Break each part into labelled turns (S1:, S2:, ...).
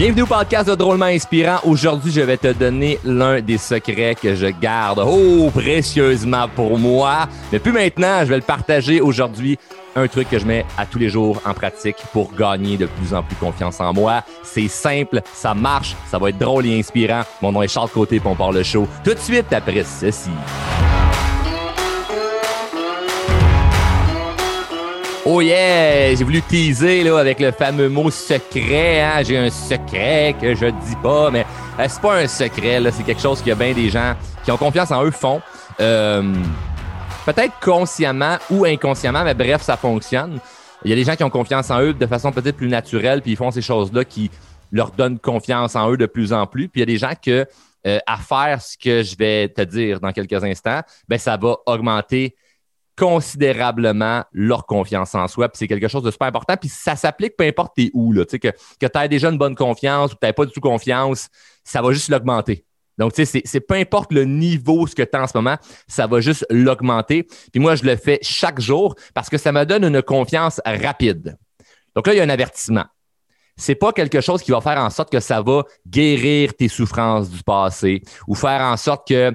S1: Bienvenue au podcast de Drôlement Inspirant. Aujourd'hui, je vais te donner l'un des secrets que je garde, oh, précieusement pour moi. Mais plus maintenant, je vais le partager aujourd'hui. Un truc que je mets à tous les jours en pratique pour gagner de plus en plus confiance en moi. C'est simple, ça marche, ça va être drôle et inspirant. Mon nom est Charles Côté, pour on part le show tout de suite après ceci. Oh yeah! J'ai voulu teaser là, avec le fameux mot secret. Hein? J'ai un secret que je dis pas, mais euh, c'est pas un secret. C'est quelque chose a bien des gens qui ont confiance en eux font. Euh, peut-être consciemment ou inconsciemment, mais bref, ça fonctionne. Il y a des gens qui ont confiance en eux de façon peut-être plus naturelle, puis ils font ces choses-là qui leur donnent confiance en eux de plus en plus. Puis il y a des gens que euh, à faire ce que je vais te dire dans quelques instants, ben ça va augmenter considérablement leur confiance en soi. Puis c'est quelque chose de super important. Puis ça s'applique peu importe t'es où. Là, que que tu as déjà une bonne confiance ou que tu pas du tout confiance, ça va juste l'augmenter. Donc, tu sais, c'est peu importe le niveau ce que tu as en ce moment, ça va juste l'augmenter. Puis moi, je le fais chaque jour parce que ça me donne une confiance rapide. Donc là, il y a un avertissement. C'est pas quelque chose qui va faire en sorte que ça va guérir tes souffrances du passé ou faire en sorte que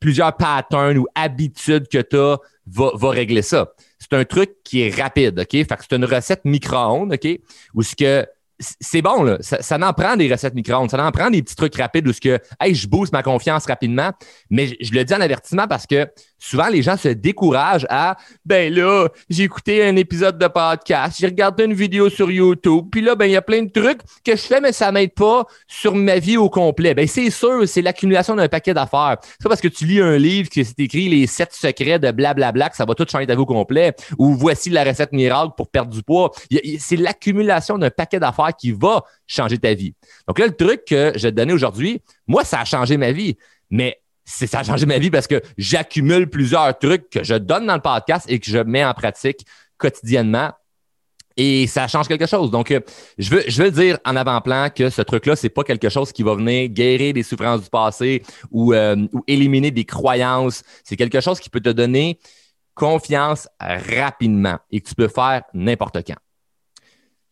S1: plusieurs patterns ou habitudes que tu as va, va régler ça. C'est un truc qui est rapide, OK? Fait que c'est une recette micro-ondes, OK? Où ce que c'est bon, là. Ça, ça en prend des recettes micro-ondes. Ça en prend des petits trucs rapides où ce que, hey, je booste ma confiance rapidement. Mais je, je le dis en avertissement parce que souvent les gens se découragent à ben là, j'ai écouté un épisode de podcast, j'ai regardé une vidéo sur YouTube, puis là ben il y a plein de trucs que je fais mais ça m'aide pas sur ma vie au complet. Ben c'est sûr, c'est l'accumulation d'un paquet d'affaires. C'est parce que tu lis un livre qui c'est écrit les sept secrets de blablabla que ça va tout changer ta vie au complet ou voici la recette miracle pour perdre du poids. C'est l'accumulation d'un paquet d'affaires qui va changer ta vie. Donc là le truc que je vais te donner aujourd'hui, moi ça a changé ma vie, mais ça a changé ma vie parce que j'accumule plusieurs trucs que je donne dans le podcast et que je mets en pratique quotidiennement. Et ça change quelque chose. Donc, euh, je veux, je veux dire en avant-plan que ce truc-là, c'est pas quelque chose qui va venir guérir des souffrances du passé ou, euh, ou éliminer des croyances. C'est quelque chose qui peut te donner confiance rapidement et que tu peux faire n'importe quand.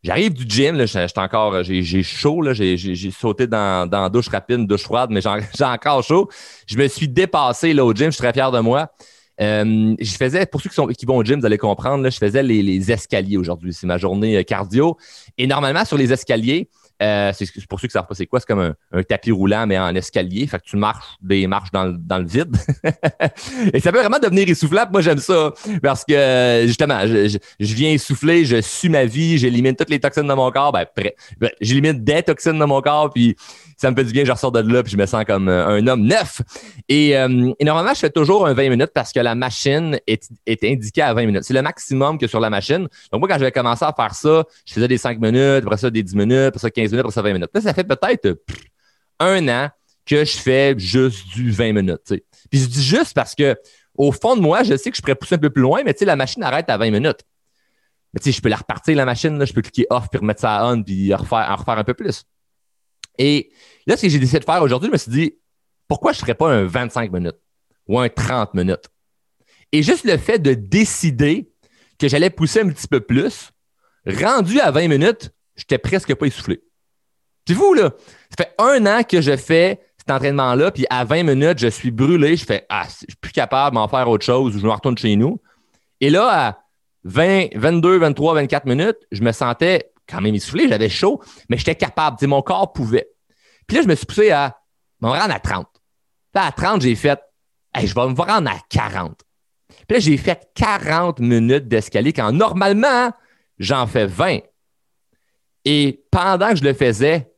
S1: J'arrive du gym, là, j'ai encore, j'ai chaud, là, j'ai sauté dans, dans douche rapide, douche froide, mais j'ai encore chaud. Je me suis dépassé là, au gym, je suis très fier de moi. Euh, je faisais, pour ceux qui, sont, qui vont au gym, vous allez comprendre, là, je faisais les, les escaliers aujourd'hui. C'est ma journée euh, cardio. Et normalement, sur les escaliers, euh, c'est pour ceux qui ne savent pas c'est quoi, c'est comme un, tapis roulant, mais en escalier. Fait que tu marches des marches dans le, dans le vide. et ça peut vraiment devenir essoufflable. Moi, j'aime ça parce que justement, je, viens essouffler, je suis ma vie, j'élimine toutes les toxines de mon corps. Ben, ben, j'élimine des toxines de mon corps, puis ça me fait du bien, je ressors de là, puis je me sens comme euh, un homme neuf. Euh, et, normalement, je fais toujours un 20 minutes parce que la machine est, est indiquée à 20 minutes. C'est le maximum que sur la machine. Donc, moi, quand j'avais commencé à faire ça, je faisais des 5 minutes, après ça, des 10 minutes, après ça, 15 ça, 20 minutes. Là, ça fait peut-être un an que je fais juste du 20 minutes. Puis je dis juste parce que au fond de moi, je sais que je pourrais pousser un peu plus loin, mais la machine arrête à 20 minutes. Mais tu sais, je peux la repartir, la machine, je peux cliquer off, puis remettre ça à on, puis refaire, en refaire un peu plus. Et là, ce que j'ai décidé de faire aujourd'hui, je me suis dit, pourquoi je ne ferais pas un 25 minutes ou un 30 minutes? Et juste le fait de décider que j'allais pousser un petit peu plus, rendu à 20 minutes, je n'étais presque pas essoufflé. C'est vous, là. Ça fait un an que je fais cet entraînement-là, puis à 20 minutes, je suis brûlé. Je fais, ah, je suis plus capable d'en faire autre chose ou je me retourne chez nous. Et là, à 20, 22, 23, 24 minutes, je me sentais quand même essoufflé, j'avais chaud, mais j'étais capable. mon corps pouvait. Puis là, je me suis poussé à me rendre à 30. Là, à 30, j'ai fait, je vais me rendre à 40. Puis là, j'ai fait 40 minutes d'escalier quand normalement, j'en fais 20. Et pendant que je le faisais,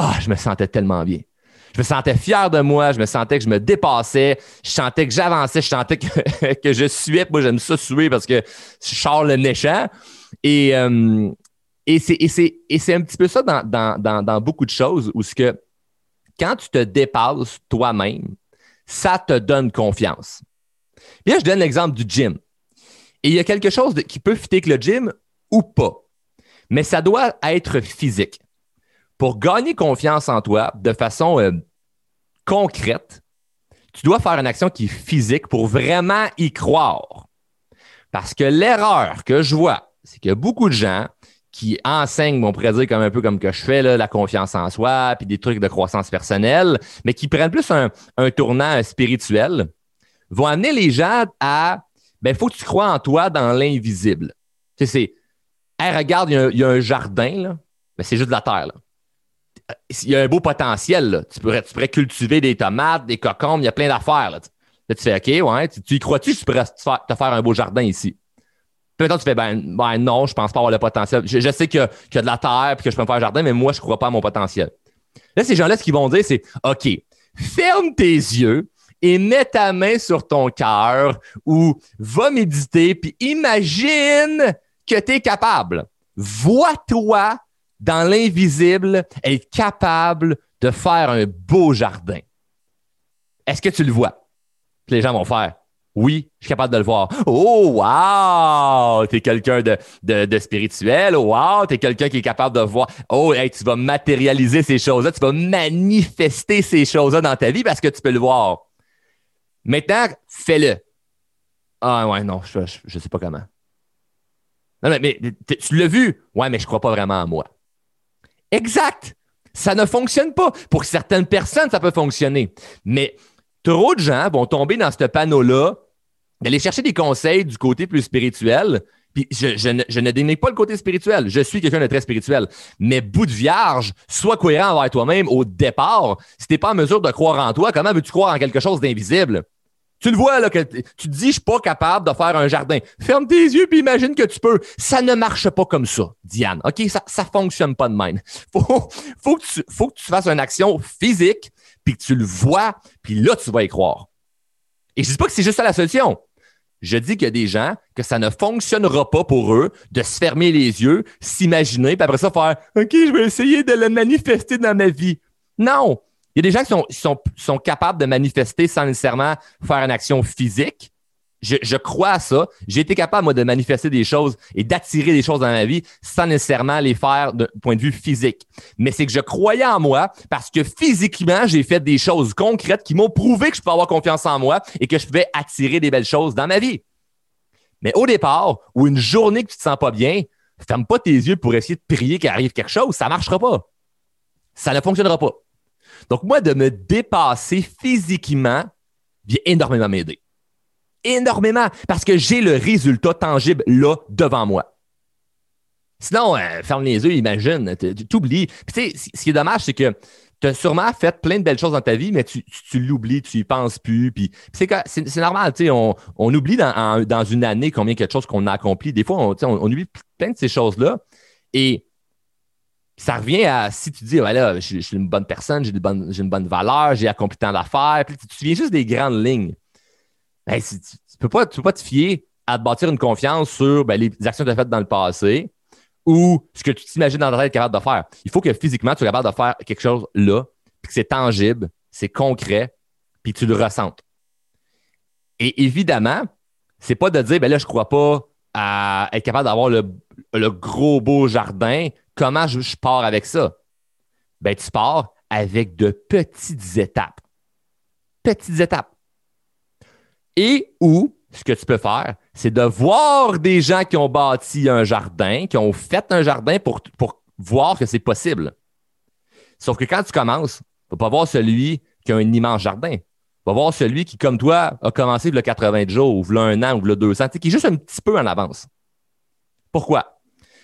S1: oh, je me sentais tellement bien. Je me sentais fier de moi, je me sentais que je me dépassais, je sentais que j'avançais, je sentais que, je suais. Moi, j'aime ça suer parce que je sors le méchant. Et, euh, c'est un petit peu ça dans, beaucoup de choses où que quand tu te dépasses toi-même, ça te donne confiance. Bien, je donne l'exemple du gym. Et il y a quelque chose qui peut fitter avec le gym ou pas. Mais ça doit être physique. Pour gagner confiance en toi de façon euh, concrète, tu dois faire une action qui est physique pour vraiment y croire. Parce que l'erreur que je vois, c'est que beaucoup de gens qui enseignent, on pourrait dire comme un peu comme que je fais, la confiance en soi, puis des trucs de croissance personnelle, mais qui prennent plus un, tournant spirituel, vont amener les gens à, ben, faut que tu crois en toi dans l'invisible. Tu sais, c'est, hey, regarde, il y, a un jardin, là, mais c'est juste de la terre, là. Il y a un beau potentiel. Tu pourrais, tu pourrais cultiver des tomates, des cocombes, il y a plein d'affaires, là. Tu fais, OK, ouais, tu, y crois-tu que tu pourrais te faire, un beau jardin ici? Puis maintenant, tu fais, ben, ben, non, je pense pas avoir le potentiel. Je, sais qu'il y, a de la terre et que je peux me faire un jardin, mais moi, je crois pas à mon potentiel. Là, ces gens-là, ce qu'ils vont dire, c'est, OK, ferme tes yeux et mets ta main sur ton cœur ou va méditer puis imagine que tu es capable. Vois-toi dans l'invisible être capable de faire un beau jardin. Est-ce que tu le vois? les gens vont faire oui, je suis capable de le voir. Oh, wow! T'es quelqu'un de, de, spirituel. Oh, wow! T'es quelqu'un qui est capable de voir. Oh, hey, tu vas matérialiser ces choses-là. Tu vas manifester ces choses-là dans ta vie parce que tu peux le voir. Maintenant, fais-le. Ah, ouais, non, je, je, sais pas comment. Non, mais, mais tu l'as vu? Ouais, mais je crois pas vraiment à moi. Exact! Ça ne fonctionne pas. Pour certaines personnes, ça peut fonctionner. Mais trop de gens vont tomber dans ce panneau-là d'aller chercher des conseils du côté plus spirituel. Puis je, ne, je pas le côté spirituel. Je suis quelqu'un de très spirituel. Mais bout de vierge, sois cohérent envers toi-même au départ. Si tu n'es pas en mesure de croire en toi, comment veux-tu croire en quelque chose d'invisible? Tu le vois, là, que tu te dis, je suis pas capable de faire un jardin. Ferme tes yeux puis imagine que tu peux. Ça ne marche pas comme ça, Diane. OK? Ça, ça fonctionne pas de même. Faut, faut que tu, faut que tu fasses une action physique puis que tu le vois, puis là, tu vas y croire. Et je dis pas que c'est juste ça la solution. Je dis qu'il y a des gens que ça ne fonctionnera pas pour eux de se fermer les yeux, s'imaginer, puis après ça faire OK, je vais essayer de le manifester dans ma vie. Non. Il y a des gens qui sont, capables de manifester sans nécessairement faire une action physique, je, crois à ça. J'ai été capable, moi, de manifester des choses et d'attirer des choses dans ma vie sans nécessairement les faire d'un point de vue physique. Mais c'est que je croyais en moi parce que physiquement, j'ai fait des choses concrètes qui m'ont prouvé que je peux avoir confiance en moi et que je pouvais attirer des belles choses dans ma vie. Mais au départ, ou une journée que tu te sens pas bien, ferme pas tes yeux pour essayer de prier qu'il arrive quelque chose, ça marchera pas. Ça ne fonctionnera pas. Donc, moi, de me dépasser physiquement vient énormément m'aider énormément parce que j'ai le résultat tangible là devant moi. Sinon, euh, ferme les yeux, imagine, t'oublies. Tu sais, ce qui est dommage, c'est que tu as sûrement fait plein de belles choses dans ta vie, mais tu, l'oublies, tu y penses plus. Puis c'est normal, tu sais, on, oublie dans, une année combien quelque chose qu'on a accompli. Des fois, on, on, oublie plein de ces choses-là. Et ça revient à si tu dis, je, suis une bonne personne, j'ai une bonne valeur, j'ai accompli tant d'affaires. Puis tu viens juste des grandes lignes tu ne peux, pas, peux pas te fier à te bâtir une confiance sur ben, les actions que tu as faites dans le passé ou ce que tu t'imagines dans ta tête capable de faire. Il faut que physiquement, tu sois capable de faire quelque chose là, puis que c'est tangible, c'est concret, puis tu le ressentes. Et évidemment, c'est pas de dire, ben là, je crois pas à être capable d'avoir le, gros beau jardin. Comment je, pars avec ça? Ben, tu pars avec de petites étapes. Petites étapes. Et ou, ce que tu peux faire, c'est de voir des gens qui ont bâti un jardin, qui ont fait un jardin pour, pour voir que c'est possible. Sauf que quand tu commences, tu ne vas pas voir celui qui a un immense jardin. Tu vas voir celui qui, comme toi, a commencé a 80 jours, ou a un an, ou a 200, qui est juste un petit peu en avance. Pourquoi?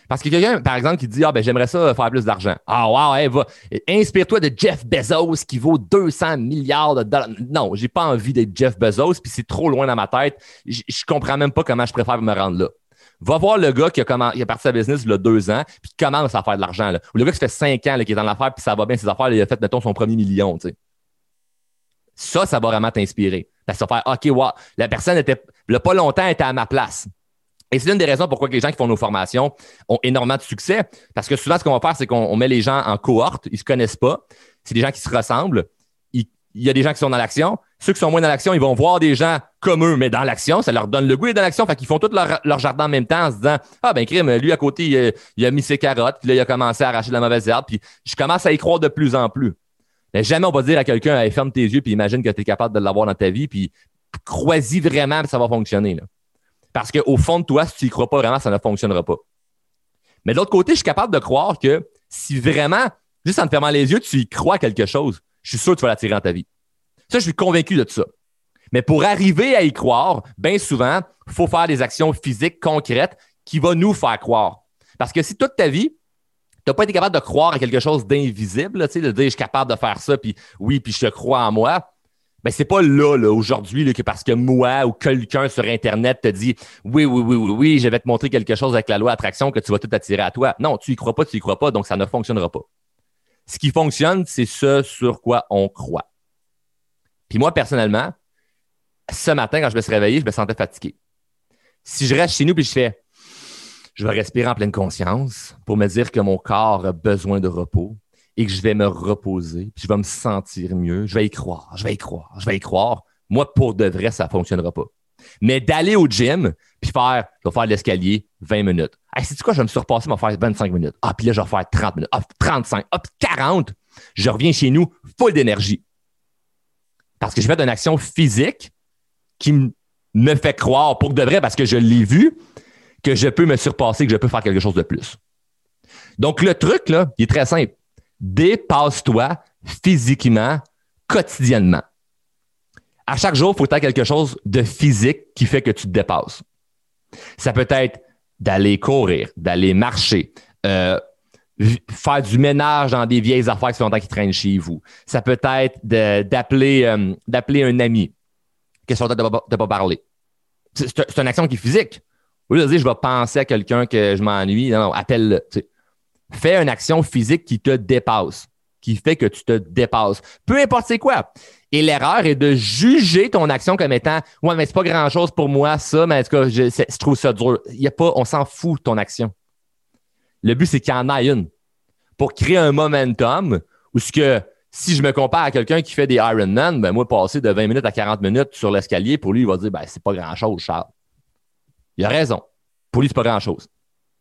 S1: Parce que quelqu'un, par exemple, qui dit Ah, ben, j'aimerais ça faire plus d'argent. Ah, wow, va. Inspire-toi de Jeff Bezos qui vaut 200 milliards de dollars. Non, j'ai pas envie d'être Jeff Bezos, puis c'est trop loin dans ma tête. Je, comprends même pas comment je préfère me rendre là. Va voir le gars qui a, comment, a parti sa business il y a deux ans, puis qui commence à faire de l'argent. Ou le gars qui fait cinq ans, qui est dans l'affaire, puis ça va bien ses affaires, il a fait, mettons, son premier million. Ça, ça va vraiment t'inspirer. Ça va faire OK, wow, la personne était, pas longtemps, était à ma place. Et c'est une des raisons pourquoi les gens qui font nos formations ont énormément de succès. Parce que souvent, ce qu'on va faire, c'est qu'on met les gens en cohorte, ils ne se connaissent pas. C'est des gens qui se ressemblent. Il, y a des gens qui sont dans l'action. Ceux qui sont moins dans l'action, ils vont voir des gens comme eux, mais dans l'action. Ça leur donne le goût d'être dans l'action. Fait qu'ils font tout leur, jardin en même temps en se disant Ah, ben, crime, lui à côté, il, a mis ses carottes, puis là, il a commencé à arracher de la mauvaise herbe. Puis je commence à y croire de plus en plus. Mais jamais on va dire à quelqu'un ferme tes yeux, puis imagine que tu es capable de l'avoir dans ta vie, puis crois-y vraiment, que ça va fonctionner. Parce qu'au fond de toi, si tu n'y crois pas vraiment, ça ne fonctionnera pas. Mais de l'autre côté, je suis capable de croire que si vraiment, juste en te fermant les yeux, tu y crois quelque chose, je suis sûr que tu vas l'attirer dans ta vie. Ça, je suis convaincu de ça. Mais pour arriver à y croire, bien souvent, il faut faire des actions physiques concrètes qui vont nous faire croire. Parce que si toute ta vie, tu n'as pas été capable de croire à quelque chose d'invisible, de dire je suis capable de faire ça, puis oui, puis je te crois en moi, ben c'est pas là, là aujourd'hui, que parce que moi ou quelqu'un sur Internet te dit oui, oui, oui, oui, oui, je vais te montrer quelque chose avec la loi attraction que tu vas tout attirer à toi. Non, tu y crois pas, tu y crois pas, donc ça ne fonctionnera pas. Ce qui fonctionne, c'est ce sur quoi on croit. Puis moi, personnellement, ce matin, quand je me suis réveillé, je me sentais fatigué. Si je reste chez nous puis je fais, je vais respirer en pleine conscience pour me dire que mon corps a besoin de repos et que je vais me reposer, puis je vais me sentir mieux, je vais y croire, je vais y croire, je vais y croire. Moi, pour de vrai, ça ne fonctionnera pas. Mais d'aller au gym, puis faire, je vais faire l'escalier 20 minutes. Hey, c'est quoi, je vais me surpasser, je vais faire 25 minutes. Ah, puis là, je vais faire 30 minutes. Ah, 35. Ah, 40. Je reviens chez nous, full d'énergie. Parce que je fais une action physique qui me fait croire pour de vrai, parce que je l'ai vu, que je peux me surpasser, que je peux faire quelque chose de plus. Donc, le truc, là, il est très simple. Dépasse-toi physiquement, quotidiennement. À chaque jour, il faut que quelque chose de physique qui fait que tu te dépasses. Ça peut être d'aller courir, d'aller marcher, euh, faire du ménage dans des vieilles affaires qui fait longtemps qui traînent chez vous. Ça peut être d'appeler euh, d'appeler un ami, question de ne pas, pas, parler. C'est une action qui est physique. Au lieu de dire je vais penser à quelqu'un que je m'ennuie, non, non, appelle-le. Fais une action physique qui te dépasse, qui fait que tu te dépasses. Peu importe c'est quoi. Et l'erreur est de juger ton action comme étant Ouais, mais c'est pas grand chose pour moi, ça, mais cas, je, je trouve ça dur. Il y a pas, on s'en fout de ton action. Le but, c'est qu'il y en ait une. Pour créer un momentum où ce que si je me compare à quelqu'un qui fait des Ironman, ben moi, passer de 20 minutes à 40 minutes sur l'escalier, pour lui, il va dire ben, c'est pas grand-chose, Charles. Il a raison. Pour lui, c'est pas grand-chose.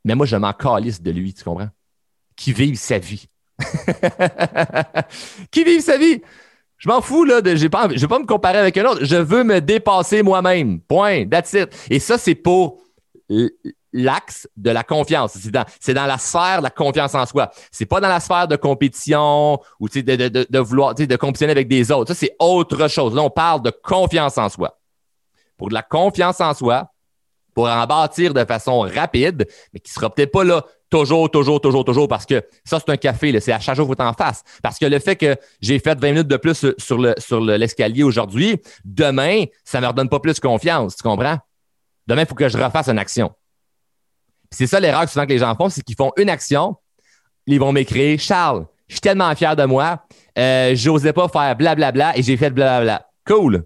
S1: Mais moi, je m'en calisse de lui, tu comprends? Qui vive sa vie. qui vive sa vie? Je m'en fous, là, de, j'ai pas, je vais pas me comparer avec un autre. Je veux me dépasser moi-même. Point. That's it. Et ça, c'est pour l'axe de la confiance. C'est dans, dans la sphère de la confiance en soi. C'est pas dans la sphère de compétition ou de, vouloir de compétitionner avec des autres. Ça, c'est autre chose. Là, on parle de confiance en soi. Pour de la confiance en soi, pour en bâtir de façon rapide, mais qui sera peut-être pas là toujours, toujours, toujours, toujours, parce que ça, c'est un café. C'est à chaque jour que en face. Parce que le fait que j'ai fait 20 minutes de plus sur, le, sur l'escalier aujourd'hui, demain, ça ne me redonne pas plus confiance. Tu comprends? Demain, il faut que je refasse une action. C'est ça l'erreur souvent que les gens font, c'est qu'ils font une action, ils vont m'écrire Charles, je suis tellement fier de moi, euh, j'osais pas faire blablabla et j'ai fait blablabla. Cool.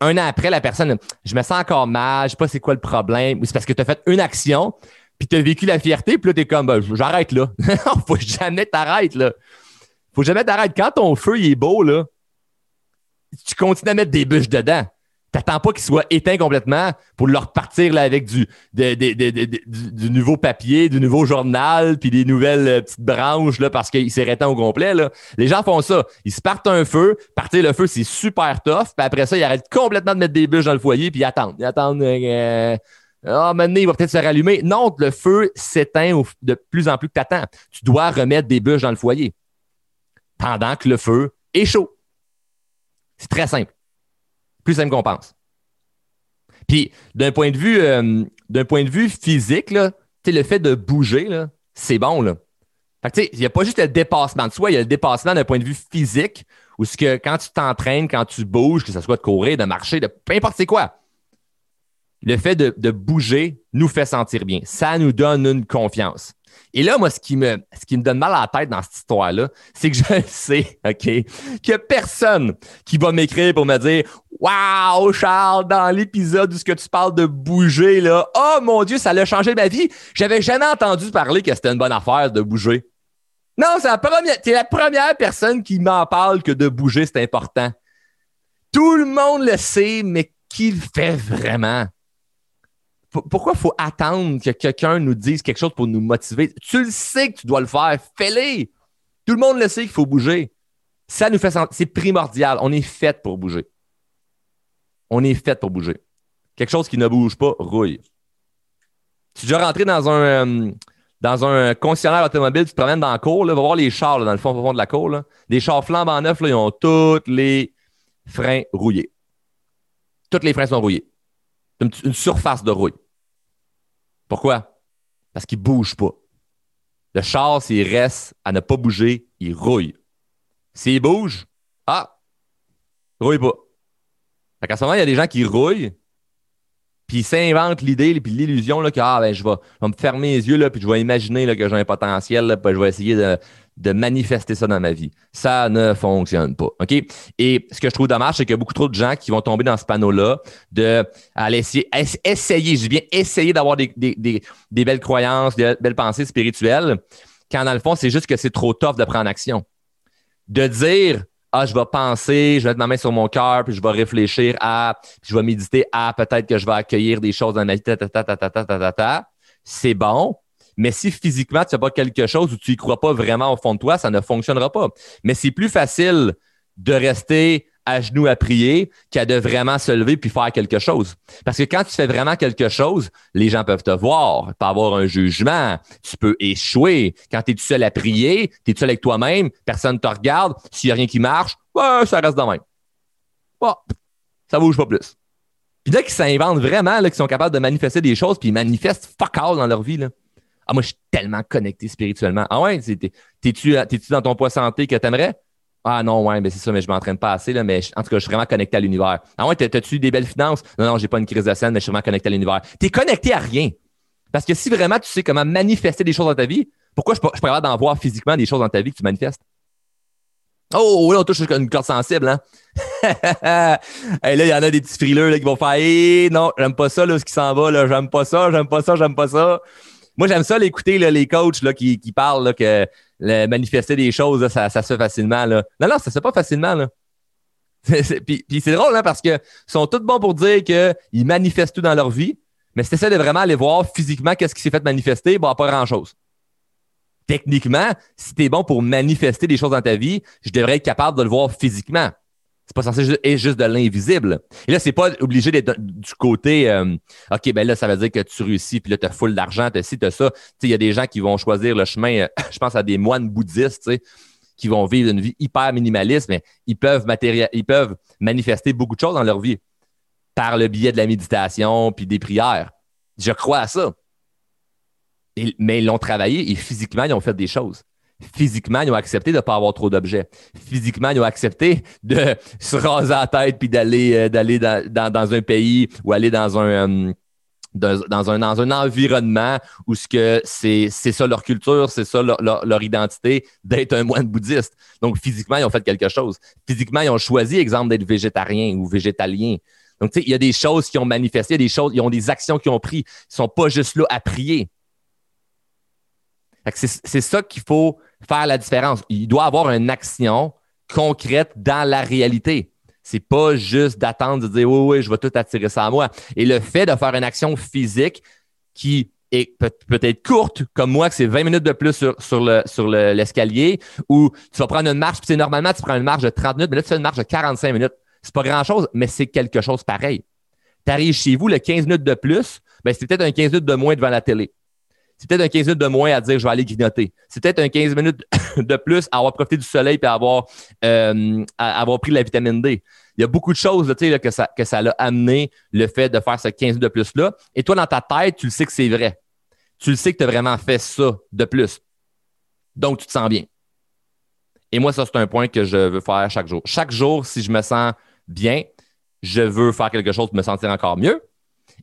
S1: Un an après, la personne, je me sens encore mal, je sais pas c'est quoi le problème. C'est parce que tu as fait une action, puis tu as vécu la fierté, puis là, tu es comme, ben, j'arrête là. non, faut jamais t'arrêter là. Faut jamais t'arrêter. Quand ton feu il est beau, là, tu continues à mettre des bûches dedans. T'attends pas qu'il soit éteint complètement pour le repartir là, avec du, du, nouveau papier, du nouveau journal, puis des nouvelles euh, petites branches là, parce qu'il s'est éteint au complet. Là. Les gens font ça. Ils se partent un feu. Partir le feu, c'est super tough. Puis après ça, ils arrêtent complètement de mettre des bûches dans le foyer, puis ils attendent. Ils attendent. Euh, ah, maintenant, il va peut-être se rallumer. Non, le feu s'éteint de plus en plus que tu. Tu dois remettre des bûches dans le foyer pendant que le feu est chaud. C'est très simple plus simple qu'on pense. Puis, d'un point de vue, euh, physique, là, le fait de bouger, c'est bon. Il n'y a pas juste le dépassement de soi, il y a le dépassement d'un point de vue physique, où que quand tu t'entraînes, quand tu bouges, que ce soit de courir, de marcher, de peu importe c'est quoi, le fait de, bouger nous fait sentir bien. Ça nous donne une confiance. Et là, moi, ce qui me, ce donne mal à la tête dans cette histoire-là, c'est que je sais, OK, qu'il n'y a personne qui va m'écrire pour me dire Waouh, Charles, dans l'épisode où ce que tu parles de bouger, là, oh mon Dieu, ça a changé ma vie. J'avais jamais entendu parler que c'était une bonne affaire de bouger. Non, c'est la première, la première personne qui m'en parle que de bouger, c'est important. Tout le monde le sait, mais qui le fait vraiment? Pourquoi faut attendre que quelqu'un nous dise quelque chose pour nous motiver? Tu le sais que tu dois le faire. Fais-le. Tout le monde le sait qu'il faut bouger. Ça nous fait C'est primordial. On est fait pour bouger. On est fait pour bouger. Quelque chose qui ne bouge pas, rouille. Tu es déjà rentré dans un, euh, dans un concessionnaire automobile, tu te promènes dans la cour, là, va voir les chars dans le fond, fond de la cour. Là. Des chars flambant neufs, là, ils ont tous les freins rouillés. Tous les freins sont rouillés. Une, surface de rouille. Pourquoi? Parce qu'ils ne bougent pas. Le char, s'il reste à ne pas bouger, il rouille. S'il bouge, ah, rouille pas. Fait qu'à ce moment, il y a des gens qui rouillent, puis ils s'inventent l'idée, puis l'illusion que ah, ben, je, vais, me fermer les yeux, là, puis je vais imaginer là, que j'ai un potentiel, puis je vais essayer de, de manifester ça dans ma vie. Ça ne fonctionne pas. OK? Et ce que je trouve dommage, c'est qu'il y a beaucoup trop de gens qui vont tomber dans ce panneau-là de aller essayer, essayer, je viens essayer d'avoir des, des, des, des, belles croyances, des belles pensées spirituelles, quand dans le fond, c'est juste que c'est trop tough de prendre action. De dire, ah, je vais penser, je vais mettre ma main sur mon cœur, puis je vais réfléchir à, puis je vais méditer à, peut-être que je vais accueillir des choses dans ma vie, ta, ta, ta, ta, ta, c'est bon, mais si physiquement, tu n'as pas quelque chose ou tu n'y crois pas vraiment au fond de toi, ça ne fonctionnera pas. Mais c'est plus facile de rester à genoux à prier qu'à de vraiment se lever puis faire quelque chose. Parce que quand tu fais vraiment quelque chose, les gens peuvent te voir, pas avoir un jugement, tu peux échouer. Quand tu es tout seul à prier, tu es seul avec toi-même, personne ne te regarde, s'il n'y a rien qui marche, ça reste de même. Bon, ça bouge pas plus. Puis là, qu'ils s'inventent vraiment, qu'ils sont capables de manifester des choses, puis ils manifestent fuck all dans leur vie. Là. Ah, moi, je suis tellement connecté spirituellement. Ah ouais, t'es-tu dans ton poids santé que t'aimerais? Ah non, ouais, mais c'est ça, mais je m'entraîne pas assez, là, mais en tout cas, je suis vraiment connecté à l'univers. Ah ouais, t'as-tu des belles finances? Non, non, j'ai pas une crise de scène, mais je suis vraiment connecté à l'univers. T'es connecté à rien. Parce que si vraiment tu sais comment manifester des choses dans ta vie, pourquoi je, je pourrais d'en voir physiquement des choses dans ta vie que tu manifestes? Oh, là, on touche une corde sensible, hein? Là, il y en a des petits frileux là, qui vont faire hey, non, j'aime pas ça, là, ce qui s'en va, là, j'aime pas ça, j'aime pas ça, j'aime pas ça. Moi, j'aime ça l'écouter, les coachs là, qui, qui parlent là, que le manifester des choses, ça, ça se fait facilement. Là. Non, non, ça se fait pas facilement. Là. puis, c'est drôle hein, parce qu'ils sont tous bons pour dire qu'ils manifestent tout dans leur vie, mais si tu de vraiment aller voir physiquement qu'est-ce qui s'est fait manifester, bon, pas grand-chose. Techniquement, si tu es bon pour manifester des choses dans ta vie, je devrais être capable de le voir physiquement. C'est pas censé être juste de l'invisible. Et là, c'est pas obligé d'être du côté euh, OK, ben là, ça veut dire que tu réussis, puis là, tu as full d'argent, tu as ci, tu as ça. Il y a des gens qui vont choisir le chemin, euh, je pense à des moines bouddhistes, qui vont vivre une vie hyper minimaliste, mais ils peuvent, ils peuvent manifester beaucoup de choses dans leur vie par le biais de la méditation puis des prières. Je crois à ça. mais ils l'ont travaillé et physiquement, ils ont fait des choses physiquement, ils ont accepté de ne pas avoir trop d'objets. Physiquement, ils ont accepté de se raser la tête puis d'aller euh, dans, un pays ou aller dans un euh, environnement où c'est, ça leur culture, c'est ça leur, leur, identité, d'être un moine bouddhiste. Donc, physiquement, ils ont fait quelque chose. Physiquement, ils ont choisi, exemple, d'être végétarien ou végétalien. Donc, tu sais, il y a des choses qui ont manifesté, des choses, ils ont des actions qui ont pris. Ils ne sont pas juste là à prier. C'est, c'est ça qu'il faut faire la différence. Il doit avoir une action concrète dans la réalité. C'est pas juste d'attendre de dire oui, oui, je vais tout attirer ça à moi. Et le fait de faire une action physique qui est peut-être courte, comme moi, que c'est 20 minutes de plus sur, le, sur l'escalier, ou tu vas prendre une marche, puis normalement, tu prends une marche de 30 minutes, mais là, tu fais une marche de 45 minutes. C'est pas grand-chose, mais c'est quelque chose pareil. Tu arrives chez vous, le 15 minutes de plus, ben, c'est peut-être un 15 minutes de moins devant la télé. C'est peut-être un 15 minutes de moins à dire je vais aller grignoter. C'est peut-être un 15 minutes de plus à avoir profité du soleil et à avoir, euh, avoir pris la vitamine D. Il y a beaucoup de choses que, ça, que ça l'a amené, le fait de faire ce 15 minutes de plus-là. Et toi, dans ta tête, tu le sais que c'est vrai. Tu le sais que tu as vraiment fait ça de plus. Donc, tu te sens bien. Et moi, ça, c'est un point que je veux faire chaque jour. Chaque jour, si je me sens bien, je veux faire quelque chose pour me sentir encore mieux.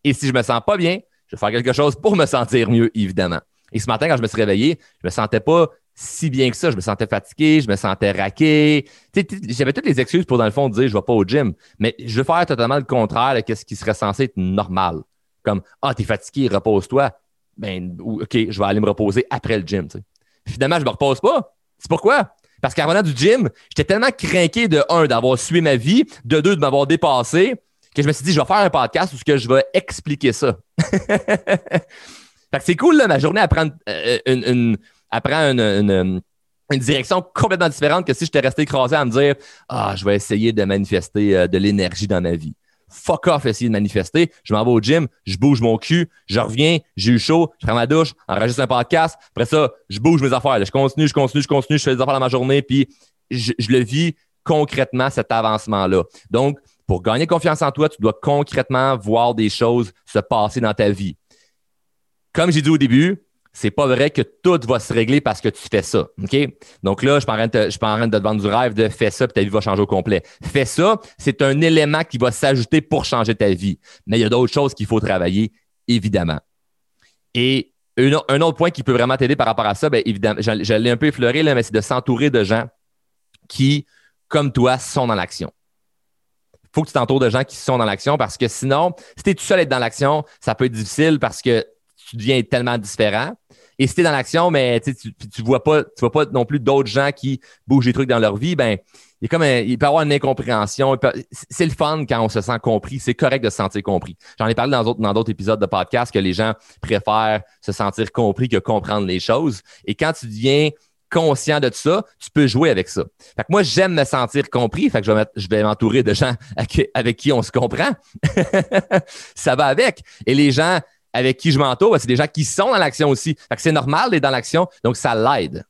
S1: Et si je me sens pas bien, je faire quelque chose pour me sentir mieux, évidemment. Et ce matin, quand je me suis réveillé, je me sentais pas si bien que ça. Je me sentais fatigué, je me sentais raqué. J'avais toutes les excuses pour, dans le fond, dire je vais pas au gym. Mais je veux faire totalement le contraire de ce qui serait censé être normal. Comme Ah, t'es fatigué, repose-toi. Ben, OK, je vais aller me reposer après le gym. Finalement, je me repose pas. C'est pourquoi? Parce qu'en revenant du gym, j'étais tellement craqué de un, d'avoir suivi ma vie, de deux, de m'avoir dépassé, que je me suis dit, je vais faire un podcast où je vais expliquer ça. c'est cool, ma journée apprend euh, une, une, une, direction complètement différente que si j'étais resté écrasé à me dire Ah, je vais essayer de manifester euh, de l'énergie dans ma vie. fuck off essayer de manifester. Je m'en vais au gym, je bouge mon cul, je reviens, j'ai eu chaud, je prends ma douche, enregistre un podcast. Après ça, je bouge mes affaires. Je continue, je continue, je continue, je fais des affaires dans ma journée, puis je, je le vis concrètement, cet avancement-là. Donc, pour gagner confiance en toi, tu dois concrètement voir des choses se passer dans ta vie. Comme j'ai dit au début, c'est pas vrai que tout va se régler parce que tu fais ça. OK? Donc là, je suis en train de te vendre du rêve de fais ça puis ta vie va changer au complet. Fais ça, c'est un élément qui va s'ajouter pour changer ta vie. Mais il y a d'autres choses qu'il faut travailler, évidemment. Et un autre point qui peut vraiment t'aider par rapport à ça, bien évidemment, je, l'ai un peu effleuré, là, mais c'est de s'entourer de gens qui, comme toi, sont dans l'action faut que tu t'entoures de gens qui sont dans l'action parce que sinon, si tu es tout seul à être dans l'action, ça peut être difficile parce que tu deviens tellement différent. Et si tu es dans l'action, mais tu, tu vois pas, tu vois pas non plus d'autres gens qui bougent des trucs dans leur vie, ben il, comme peut y avoir une incompréhension. C'est le fun quand on se sent compris. C'est correct de se sentir compris. J'en ai parlé dans d'autres, dans d'autres épisodes de podcast que les gens préfèrent se sentir compris que comprendre les choses. Et quand tu deviens conscient de ça, tu peux jouer avec ça. Fait que moi, j'aime me sentir compris. Que je vais, m'entourer de gens avec qui on se comprend. ça va avec. Et les gens avec qui je m'entoure, ben, c'est des gens qui sont dans l'action aussi. C'est normal d'être dans l'action, donc ça l'aide.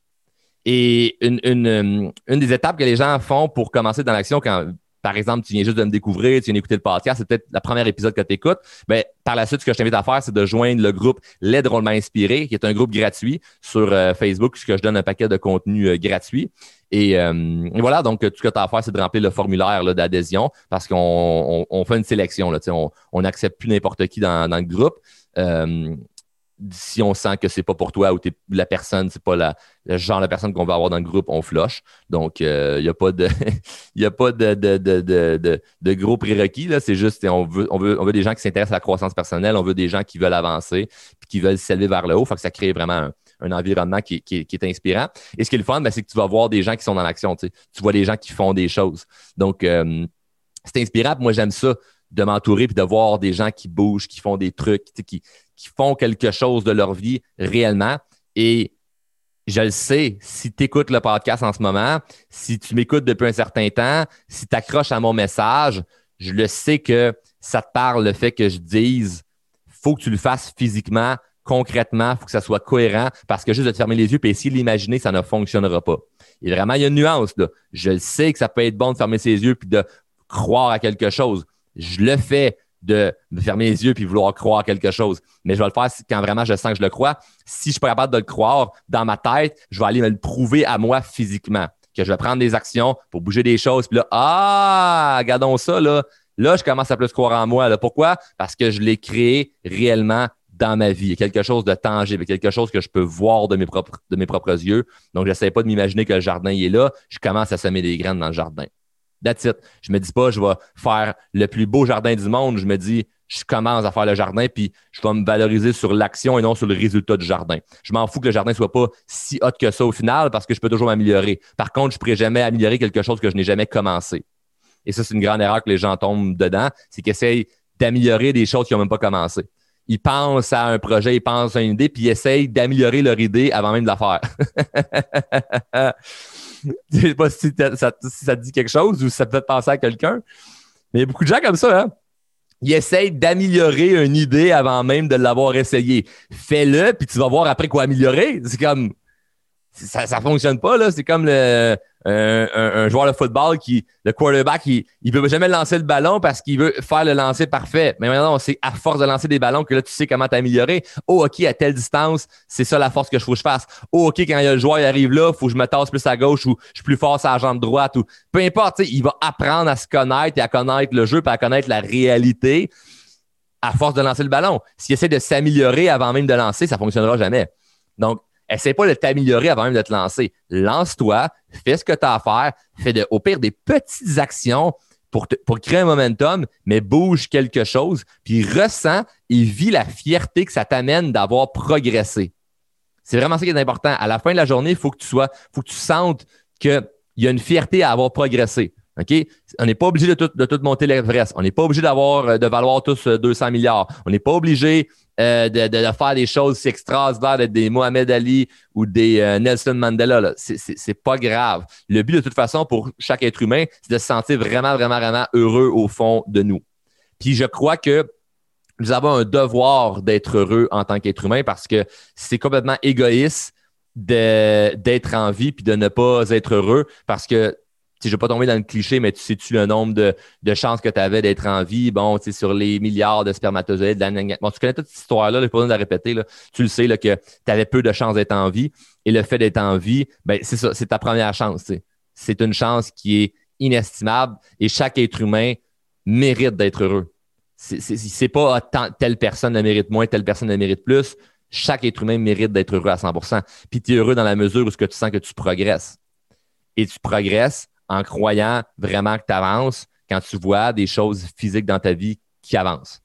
S1: Et une, une, des étapes que les gens font pour commencer dans l'action, quand, par exemple, tu viens juste de me découvrir, tu viens d'écouter le podcast, c'est peut-être le premier épisode que tu écoutes, par la suite, ce que je t'invite à faire, c'est de joindre le groupe Les Drôlement Inspiré, qui est un groupe gratuit sur euh, Facebook, puisque je donne un paquet de contenu euh, gratuit. Euh, et, voilà, donc tout ce que tu as à faire, c'est de remplir le formulaire d'adhésion parce qu'on on, fait une sélection. On n'accepte plus n'importe qui dans, le groupe. Si on sent que c'est pas pour toi ou la personne, c'est pas le genre de personne qu'on va avoir dans le groupe, on flush. Donc, il n'y a pas de, y a pas de, gros prérequis. C'est juste, on veut, des gens qui s'intéressent à la croissance personnelle, on veut des gens qui veulent avancer, puis qui veulent s'élever vers le haut. Faut que ça crée vraiment un, environnement qui, qui, est inspirant. Et ce qui est le fun, ben, c'est que tu vas voir des gens qui sont dans l'action. Tu vois des gens qui font des choses. Donc, euh, c'est inspirant. Moi, j'aime ça de m'entourer puis de voir des gens qui bougent, qui font des trucs, qui, qui font quelque chose de leur vie réellement. Et je le sais, si tu écoutes le podcast en ce moment, si tu m'écoutes depuis un certain temps, si tu accroches à mon message, je le sais que ça te parle le fait que je dise faut que tu le fasses physiquement, concrètement, faut que ça soit cohérent parce que juste de te fermer les yeux et essayer de l'imaginer, ça ne fonctionnera pas. Et vraiment, il y a une nuance. Je le sais que ça peut être bon de fermer ses yeux puis de croire à quelque chose je le fais de me fermer les yeux puis vouloir croire quelque chose. Mais je vais le faire quand vraiment je sens que je le crois. Si je suis pas capable de le croire dans ma tête, je vais aller me le prouver à moi physiquement. Que je vais prendre des actions pour bouger des choses. Puis là, ah, regardons ça, là. Là, je commence à plus croire en moi. Là. Pourquoi? Parce que je l'ai créé réellement dans ma vie. Quelque chose de tangible, quelque chose que je peux voir de mes propres, de mes propres yeux. Donc, je n'essaie pas de m'imaginer que le jardin est là. Je commence à semer des graines dans le jardin. That's it. Je me dis pas, je vais faire le plus beau jardin du monde. Je me dis, je commence à faire le jardin, puis je vais me valoriser sur l'action et non sur le résultat du jardin. Je m'en fous que le jardin soit pas si hot que ça au final parce que je peux toujours m'améliorer. Par contre, je ne pourrai jamais améliorer quelque chose que je n'ai jamais commencé. Et ça, c'est une grande erreur que les gens tombent dedans, c'est qu'ils essayent d'améliorer des choses qui n'ont même pas commencé. Ils pensent à un projet, ils pensent à une idée, puis ils essayent d'améliorer leur idée avant même de la faire. Je sais pas si, ça, te dit quelque chose ou si ça peut te penser à quelqu'un. Mais il y a beaucoup de gens comme ça, hein? Ils essayent d'améliorer une idée avant même de l'avoir essayé. Fais-le, puis tu vas voir après quoi améliorer. C'est comme ça, ça fonctionne pas, là. C'est comme le, un, joueur de football qui, le quarterback, il, il veut jamais lancer le ballon parce qu'il veut faire le lancer parfait. Mais maintenant, c'est à force de lancer des ballons que là, tu sais comment t'améliorer. Oh, OK, à telle distance, c'est ça la force que je faut que je fasse. Oh, OK, quand le joueur arrive là, faut que je me tasse plus à gauche ou je suis plus fort sur la jambe droite ou peu importe, il va apprendre à se connaître et à connaître le jeu et à connaître la réalité à force de lancer le ballon. S'il essaie de s'améliorer avant même de lancer, ça fonctionnera jamais. Donc, Essaye pas de t'améliorer avant même de te lancer. Lance-toi, fais ce que tu as à faire, fais au pire des petites actions pour, pour créer un momentum, mais bouge quelque chose, puis ressens et vis la fierté que ça t'amène d'avoir progressé. C'est vraiment ça qui est important. À la fin de la journée, il faut que tu sois, faut que tu sentes qu'il y a une fierté à avoir progressé. OK? On n'est pas obligé de tout, de tout monter l'Everest. On n'est pas obligé d'avoir, de valoir tous 200 milliards. On n'est pas obligé euh, de, de, faire des choses si extraordinaires, d'être des Mohamed Ali ou des euh, Nelson Mandela. C'est pas grave. Le but, de toute façon, pour chaque être humain, c'est de se sentir vraiment, vraiment, vraiment heureux au fond de nous. Puis je crois que nous avons un devoir d'être heureux en tant qu'être humain parce que c'est complètement égoïste d'être en vie puis de ne pas être heureux parce que je ne vais pas tomber dans le cliché, mais tu sais-tu le nombre de, chances que tu avais d'être en vie? Bon, tu sais, sur les milliards de spermatozoïdes. Bon, tu connais toute cette histoire-là, je pas besoin de la répéter. Tu le sais là, que tu avais peu de chances d'être en vie. Et le fait d'être en vie, ben, c'est ça, c'est ta première chance. C'est une chance qui est inestimable et chaque être humain mérite d'être heureux. C'est pas ah, telle personne le mérite moins, telle personne le mérite plus. Chaque être humain mérite d'être heureux à 100 Puis tu es heureux dans la mesure où ce que tu sens que tu progresses. Et tu progresses en croyant vraiment que tu avances quand tu vois des choses physiques dans ta vie qui avancent.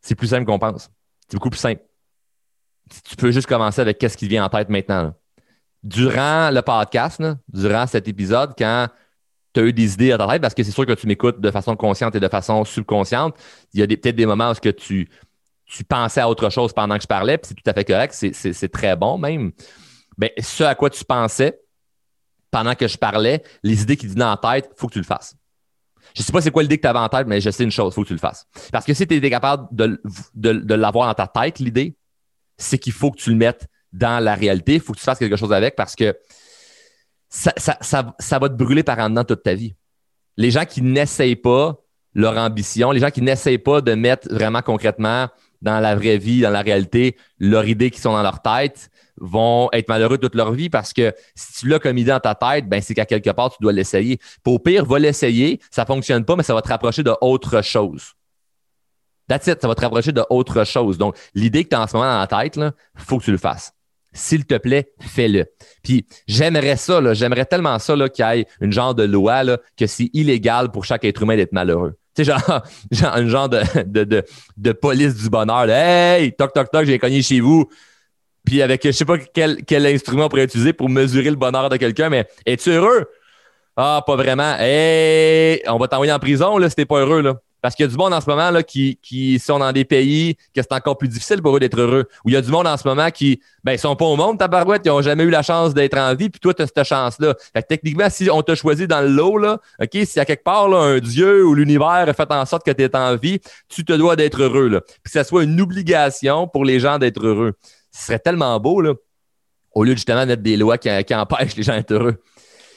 S1: C'est plus simple qu'on pense. C'est beaucoup plus simple. Tu peux juste commencer avec qu'est-ce qui vient en tête maintenant. Durant le podcast, durant cet épisode, quand tu as eu des idées à ta tête, parce que c'est sûr que tu m'écoutes de façon consciente et de façon subconsciente, il y a peut-être des moments où que tu, tu pensais à autre chose pendant que je parlais, puis c'est tout à fait correct, c'est très bon même. Ben, ce à quoi tu pensais, pendant que je parlais, les idées qui venaient en tête, faut que tu le fasses. Je sais pas c'est quoi l'idée que tu avais en tête, mais je sais une chose, faut que tu le fasses. Parce que si tu es capable de, de, l'avoir dans ta tête, l'idée, c'est qu'il faut que tu le mettes dans la réalité, il faut que tu fasses quelque chose avec parce que ça, va te brûler par en dedans toute ta vie. Les gens qui n'essayent pas leur ambition, les gens qui n'essayent pas de mettre vraiment concrètement dans la vraie vie, dans la réalité, leurs idées qui sont dans leur tête, vont être malheureux toute leur vie parce que si tu l'as comme idée dans ta tête, ben c'est qu'à quelque part, tu dois l'essayer. Pour pire, va l'essayer, ça ne fonctionne pas, mais ça va te rapprocher d'autre chose. That's it, ça va te rapprocher d'autre chose. Donc, l'idée que tu as en ce moment dans la tête, il faut que tu le fasses. S'il te plaît, fais-le. Puis j'aimerais ça, j'aimerais tellement ça qu'il y ait une genre de loi que c'est illégal pour chaque être humain d'être malheureux. Sais, genre, un genre de, de, de, police du bonheur. hey, toc, toc, toc, j'ai cogné chez vous. Puis avec, je sais pas quel, quel instrument on pourrait utiliser pour mesurer le bonheur de quelqu'un, mais es-tu heureux? Ah, pas vraiment. Hey, on va t'envoyer en prison là, si t'es pas heureux. Là. Parce qu'il y a du monde en ce moment là, qui, sont dans des pays que c'est encore plus difficile pour eux d'être heureux. Ou il y a du monde en ce moment qui ben, sont pas au monde, ta barouette, ils n'ont jamais eu la chance d'être en vie, puis toi, tu as cette chance-là. Fait que techniquement, si on t'a choisi dans le lot, là, OK, s'il y a quelque part un Dieu ou l'univers a fait en sorte que tu es en vie, tu te dois d'être heureux. Puis que ça soit une obligation pour les gens d'être heureux ce serait tellement beau, là, au lieu justement mettre des lois qui, empêchent les gens d'être heureux.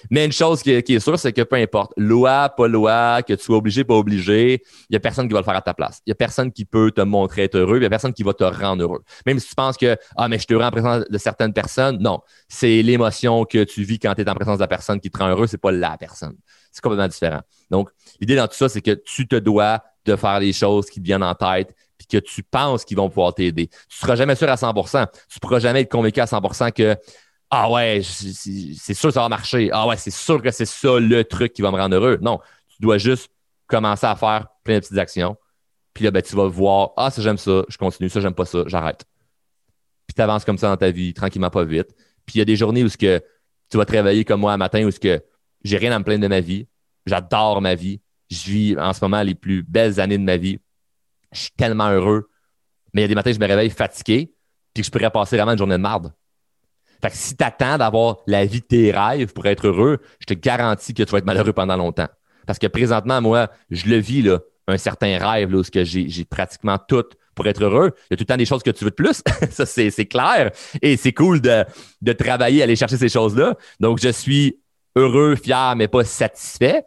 S1: Mais une chose qui, est sûre, c'est que peu importe, loi, pas loi, que tu sois obligé, pas obligé, il n'y a personne qui va le faire à ta place. Il n'y a personne qui peut te montrer être heureux, il n'y a personne qui va te rendre heureux. Même si tu penses que, ah, mais je te rends en présence de certaines personnes, non. C'est l'émotion que tu vis quand tu es en présence de la personne qui te rend heureux, c'est pas la personne. C'est complètement différent. Donc, l'idée dans tout ça, c'est que tu te dois de faire les choses qui te viennent en tête, puis que tu penses qu'ils vont pouvoir t'aider. Tu ne seras jamais sûr à 100% Tu ne pourras jamais être convaincu à 100% que Ah ouais, c'est sûr que ça va marcher. Ah ouais, c'est sûr que c'est ça le truc qui va me rendre heureux. Non, tu dois juste commencer à faire plein de petites actions. Puis là, ben, tu vas voir Ah, ça, j'aime ça, je continue, ça, j'aime pas ça, j'arrête. Puis tu avances comme ça dans ta vie, tranquillement, pas vite. Puis il y a des journées où que tu vas travailler comme moi un matin, où ce que j'ai rien à me plaindre de ma vie. J'adore ma vie. Je vis en ce moment les plus belles années de ma vie je suis tellement heureux. Mais il y a des matins, je me réveille fatigué, puis que je pourrais passer vraiment une journée de marde. Fait que si tu attends d'avoir la vie de tes rêves pour être heureux, je te garantis que tu vas être malheureux pendant longtemps. Parce que présentement, moi, je le vis, là, un certain rêve, là, où j'ai pratiquement tout pour être heureux. Il y a tout le temps des choses que tu veux de plus. ça, c'est clair. Et c'est cool de, travailler, aller chercher ces choses-là. Donc, je suis heureux, fier, mais pas satisfait.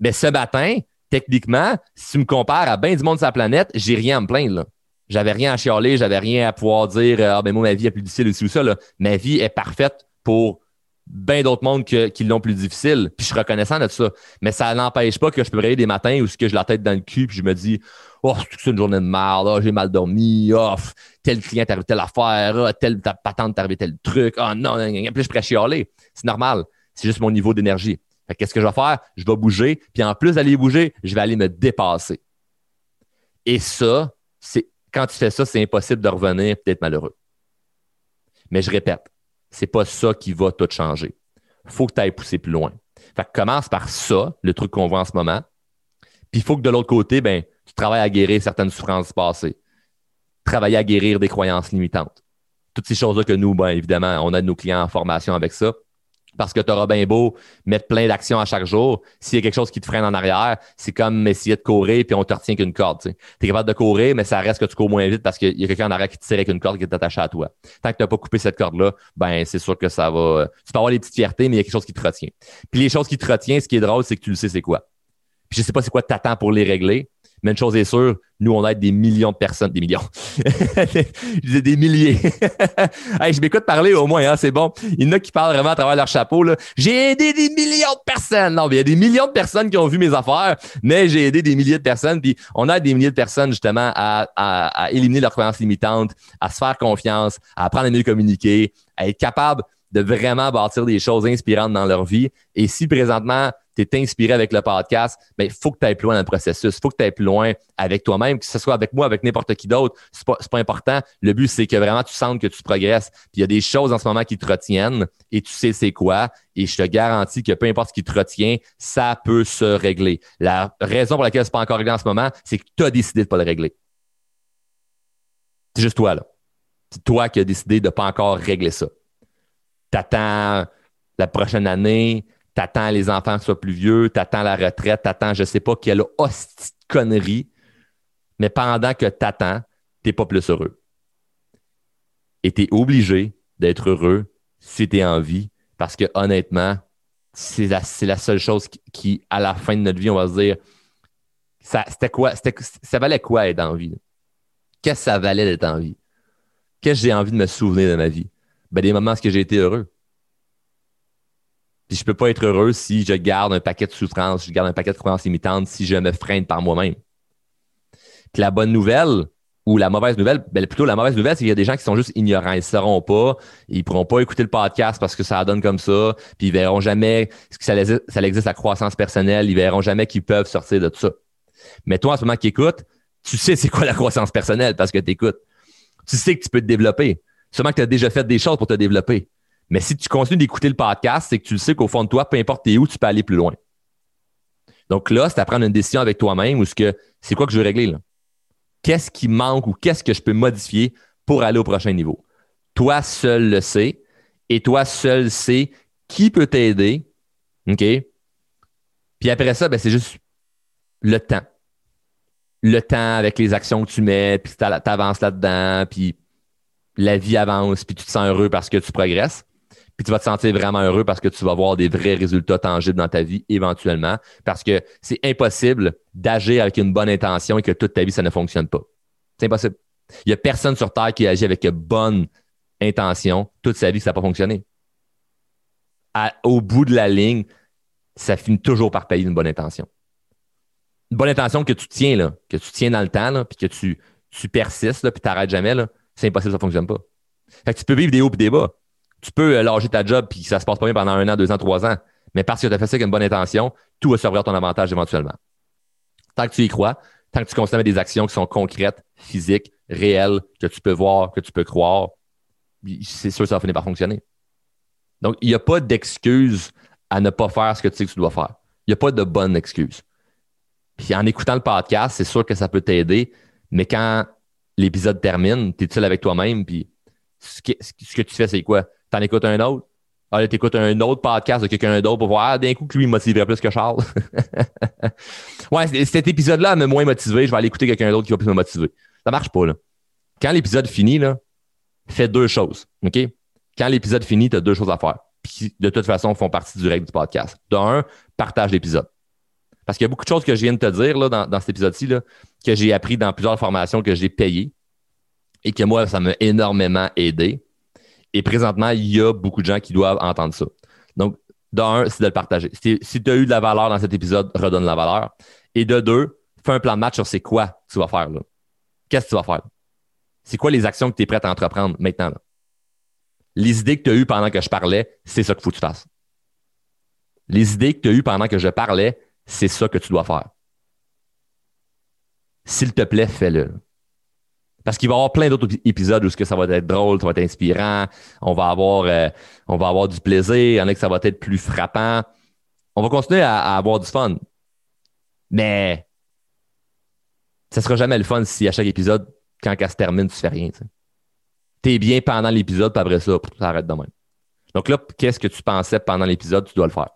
S1: Mais ce matin, techniquement, si tu me compares à bien du monde de sa planète, j'ai rien à me plaindre. J'avais rien à chialer, j'avais rien à pouvoir dire Ah ben moi, ma vie est plus difficile ou ça. Ma vie est parfaite pour bien d'autres mondes qui l'ont plus difficile. Puis je suis reconnaissant de ça. Mais ça n'empêche pas que je peux réveiller des matins où j'ai la tête dans le cul puis je me dis Oh, c'est une journée de merde, oh, j'ai mal dormi, oh, tel client t'a arrivé telle affaire, oh, telle patente t'a arrivé tel truc, oh non, non, puis je pourrais chialer. C'est normal. C'est juste mon niveau d'énergie qu'est-ce que je vais faire? Je vais bouger, puis en plus d'aller bouger, je vais aller me dépasser. Et ça, c'est quand tu fais ça, c'est impossible de revenir et d'être malheureux. Mais je répète, c'est pas ça qui va tout changer. Faut que tu ailles pousser plus loin. Fait que commence par ça, le truc qu'on voit en ce moment. Puis il faut que de l'autre côté, ben, tu travailles à guérir certaines souffrances passées. Travailler à guérir des croyances limitantes. Toutes ces choses-là que nous, ben, évidemment, on a nos clients en formation avec ça Parce que tu auras bien beau mettre plein d'actions à chaque jour. S'il y a quelque chose qui te freine en arrière, c'est comme essayer de courir puis on te retient qu'une corde. Tu es capable de courir, mais ça reste que tu cours moins vite parce qu'il y a quelqu'un en arrière qui te tire avec une corde qui est attachée à toi. Tant que tu n'as pas coupé cette corde-là, ben c'est sûr que ça va. Tu peux avoir des petites fiertés, mais il y a quelque chose qui te retient. Puis les choses qui te retiennent, ce qui est drôle, c'est que tu le sais c'est quoi. Puis je sais pas c'est quoi tu attends pour les régler, mais une chose est sûre, nous, on aide des millions de personnes. Des millions. je disais des milliers. je m'écoute parler au moins, hein, c'est bon. Il y en a qui parlent vraiment à travers leur chapeau. J'ai aidé des millions de personnes. Non, mais il y a des millions de personnes qui ont vu mes affaires, mais j'ai aidé des milliers de personnes. Puis on aide des milliers de personnes justement à, à éliminer leurs croyances limitantes, à se faire confiance, à apprendre à mieux communiquer, à être capable de vraiment bâtir des choses inspirantes dans leur vie. Et si présentement, tu es inspiré avec le podcast, il ben, faut que tu ailles plus loin dans le processus. Il faut que tu ailles plus loin avec toi-même, que ce soit avec moi, avec n'importe qui d'autre. Ce n'est pas, pas, important. Le but, c'est que vraiment tu sentes que tu progresses. Puis il y a des choses en ce moment qui te retiennent et tu sais c'est quoi. Et je te garantis que peu importe ce qui te retient, ça peut se régler. La raison pour laquelle ce n'est pas encore réglé en ce moment, c'est que tu as décidé de ne pas le régler. C'est juste toi, là. C'est toi qui as décidé de ne pas encore régler ça. Tu attends la prochaine année, t'attends les enfants soient plus vieux, t'attends la retraite, t'attends je sais pas quelle hostie de connerie, mais pendant que t'attends, t'es pas plus heureux. Et tu es obligé d'être heureux si tu es en vie, parce que honnêtement, c'est la, la, seule chose qui, à la fin de notre vie, on va se dire, ça, c'était quoi, ça valait quoi être en vie? Qu'est-ce que ça valait d'être en vie? Qu'est-ce que j'ai envie de me souvenir de ma vie? Ben, des moments où j'ai été heureux. Puis je peux pas être heureux si je garde un paquet de souffrances, je garde un paquet de croyances limitantes, si je me freine par moi-même. Puis la bonne nouvelle, ou la mauvaise nouvelle, ben plutôt la mauvaise nouvelle, c'est qu'il y a des gens qui sont juste ignorants. Ils ne sauront pas, ils ne pourront pas écouter le podcast parce que ça donne comme ça, puis ils verront jamais que ça, ça existe la croissance personnelle, ils verront jamais qu'ils peuvent sortir de tout ça. Mais toi, en ce moment qui écoutes, tu sais c'est quoi la croissance personnelle parce que tu écoutes. Tu sais que tu peux te développer. Seulement que tu as déjà fait des choses pour te développer. Mais si tu continues d'écouter le podcast, c'est que tu le sais qu'au fond de toi, peu importe où, tu peux aller plus loin. Donc là, c'est à prendre une décision avec toi-même ou ce c'est quoi que je veux régler là? Qu'est-ce qui manque ou qu'est-ce que je peux modifier pour aller au prochain niveau? Toi seul le sais et toi seul sais qui peut t'aider. OK? Puis après ça, ben, c'est juste le temps. Le temps avec les actions que tu mets, puis tu avances là-dedans, puis la vie avance, puis tu te sens heureux parce que tu progresses. Puis tu vas te sentir vraiment heureux parce que tu vas voir des vrais résultats tangibles dans ta vie éventuellement. Parce que c'est impossible d'agir avec une bonne intention et que toute ta vie, ça ne fonctionne pas. C'est impossible. Il n'y a personne sur Terre qui agit avec une bonne intention toute sa vie, ça n'a pas fonctionné. au bout de la ligne, ça finit toujours par payer une bonne intention. Une bonne intention que tu tiens, là, que tu tiens dans le temps, puis que tu, persistes, puis tu n'arrêtes jamais, c'est impossible, ça ne fonctionne pas. Fait que tu peux vivre des hauts et des bas tu peux lâcher ta job puis ça se passe pas bien pendant un an, deux ans, trois ans. Mais parce que tu as fait ça avec une bonne intention, tout va servir à ton avantage éventuellement. Tant que tu y crois, tant que tu consommes des actions qui sont concrètes, physiques, réelles, que tu peux voir, que tu peux croire, c'est sûr que ça va finir par fonctionner. Donc, il n'y a pas d'excuse à ne pas faire ce que tu sais que tu dois faire. Il n'y a pas de bonne excuse. Puis en écoutant le podcast, c'est sûr que ça peut t'aider, mais quand l'épisode termine, tu es seul avec toi-même, puis ce que, ce que tu fais, c'est quoi? T'en écoutes un autre. Ah, t'écoutes un autre podcast de quelqu'un d'autre pour voir ah, d'un coup que lui, il motiverait plus que Charles. ouais, cet épisode-là m'a moins motivé. Je vais aller écouter quelqu'un d'autre qui va plus me motiver. Ça marche pas, là. Quand l'épisode finit, là, fais deux choses. OK? Quand l'épisode finit, tu as deux choses à faire. Puis, de toute façon, font partie du règle du podcast. D'un, partage l'épisode. Parce qu'il y a beaucoup de choses que je viens de te dire là, dans, dans cet épisode-ci que j'ai appris dans plusieurs formations que j'ai payées et que moi, ça m'a énormément aidé. Et présentement, il y a beaucoup de gens qui doivent entendre ça. Donc, d'un, c'est de le partager. Si, tu as eu de la valeur dans cet épisode, redonne la valeur. Et de deux, fais un plan de match sur c'est quoi tu vas faire. Qu'est-ce que tu vas faire? C'est quoi les actions que tu es prêt à entreprendre maintenant? Les idées que tu as eues pendant que je parlais, c'est ça qu'il faut que tu fasses. Les idées que tu as eues pendant que je parlais, c'est ça que tu dois faire. S'il te plaît, fais-le. Parce qu'il va y avoir plein d'autres épisodes où que ça va être drôle, ça va être inspirant, on va avoir, euh, on va avoir du plaisir, il y en a que ça va être plus frappant. On va continuer à, avoir du fun. Mais ça sera jamais le fun si à chaque épisode, quand ça se termine, tu fais rien. Tu es bien pendant l'épisode, puis après ça, ça arrête de même. Donc là, qu'est-ce que tu pensais pendant l'épisode, tu dois le faire?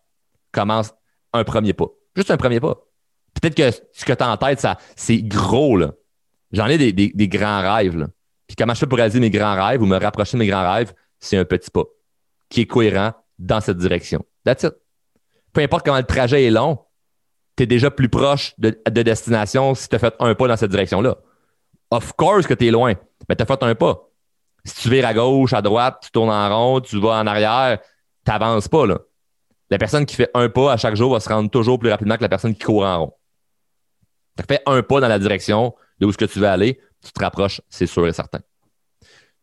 S1: Commence un premier pas. Juste un premier pas. Peut-être que ce que tu as en tête, c'est gros, là. J'en ai des, grands rêves. Puis comment je fais pour réaliser mes grands rêves ou me rapprocher de mes grands rêves, c'est un petit pas qui est cohérent dans cette direction. That's it. Peu importe comment le trajet est long, tu es déjà plus proche de, destination si tu as fait un pas dans cette direction-là. Of course que tu es loin, mais tu as fait un pas. Si tu vires à gauche, à droite, tu tournes en rond, tu vas en arrière, tu n'avances pas. La personne qui fait un pas à chaque jour va se rendre toujours plus rapidement que la personne qui court en rond. Tu fais un pas dans la direction de où ce que tu veux aller, tu te rapproches, c'est sûr et certain.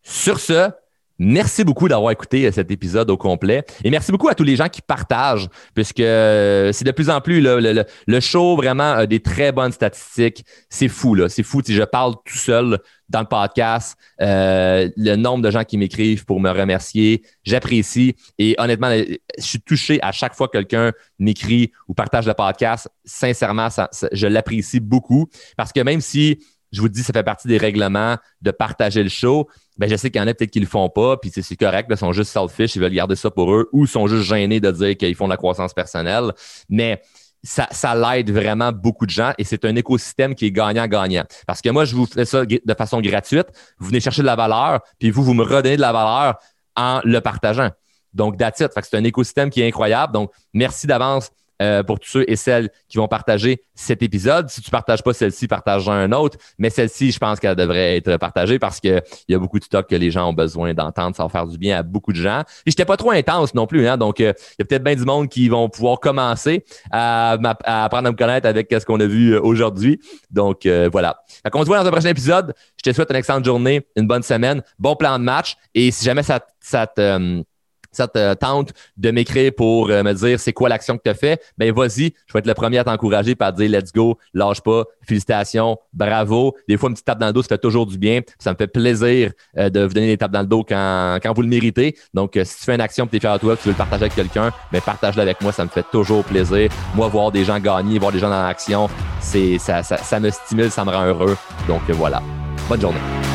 S1: Sur ce, Merci beaucoup d'avoir écouté euh, cet épisode au complet. Et merci beaucoup à tous les gens qui partagent, puisque euh, c'est de plus en plus le, le, show vraiment a des très bonnes statistiques. C'est fou, là. C'est fou. Si je parle tout seul dans le podcast, euh, le nombre de gens qui m'écrivent pour me remercier, j'apprécie. Et honnêtement, je suis touché à chaque fois que quelqu'un m'écrit ou partage le podcast. Sincèrement, ça, je l'apprécie beaucoup parce que même si je vous dis, ça fait partie des règlements de partager le show ben je sais qu'il y en a peut-être qui le font pas, puis c'est correct, ils sont juste selfish, ils veulent garder ça pour eux, ou sont juste gênés de dire qu'ils font de la croissance personnelle. Mais ça, ça l'aide vraiment beaucoup de gens et c'est un écosystème qui est gagnant-gagnant. Parce que moi, je vous fais ça de façon gratuite. Vous venez chercher de la valeur, puis vous, vous me redonnez de la valeur en le partageant. Donc, that's it. c'est un écosystème qui est incroyable. Donc, merci d'avance euh, pour tous ceux et celles qui vont partager cet épisode. Si tu partages pas celle-ci, partage un autre. Mais celle-ci, je pense qu'elle devrait être partagée parce qu'il y a beaucoup de stock que les gens ont besoin d'entendre. Ça va faire du bien à beaucoup de gens. Et je n'étais pas trop intense non plus. Hein, donc, euh, il y a peut-être bien du monde qui vont pouvoir commencer à, apprendre à me connaître avec ce qu'on a vu euh, aujourd'hui. Donc, voilà. on se voit dans un prochain épisode. Je te souhaite une excellente journée, une bonne semaine, bon plan de match. Et si jamais ça, ça te ça te tente de m'écrire pour euh, me dire c'est quoi l'action que tu as fait, ben vas-y, je vais être le premier à t'encourager par dire let's go, lâche pas, félicitations, bravo. Des fois, une petite tape dans le dos, ça fait toujours du bien. Ça me fait plaisir euh, de vous donner des tapes dans le dos quand, quand vous le méritez. Donc, euh, si tu fais une action tu es fier de toi, tu veux le partager avec quelqu'un, ben partage-le avec moi, ça me fait toujours plaisir. Moi, voir des gens gagner, voir des gens dans l'action, ça me stimule, ça me rend heureux. Donc voilà. Bonne journée.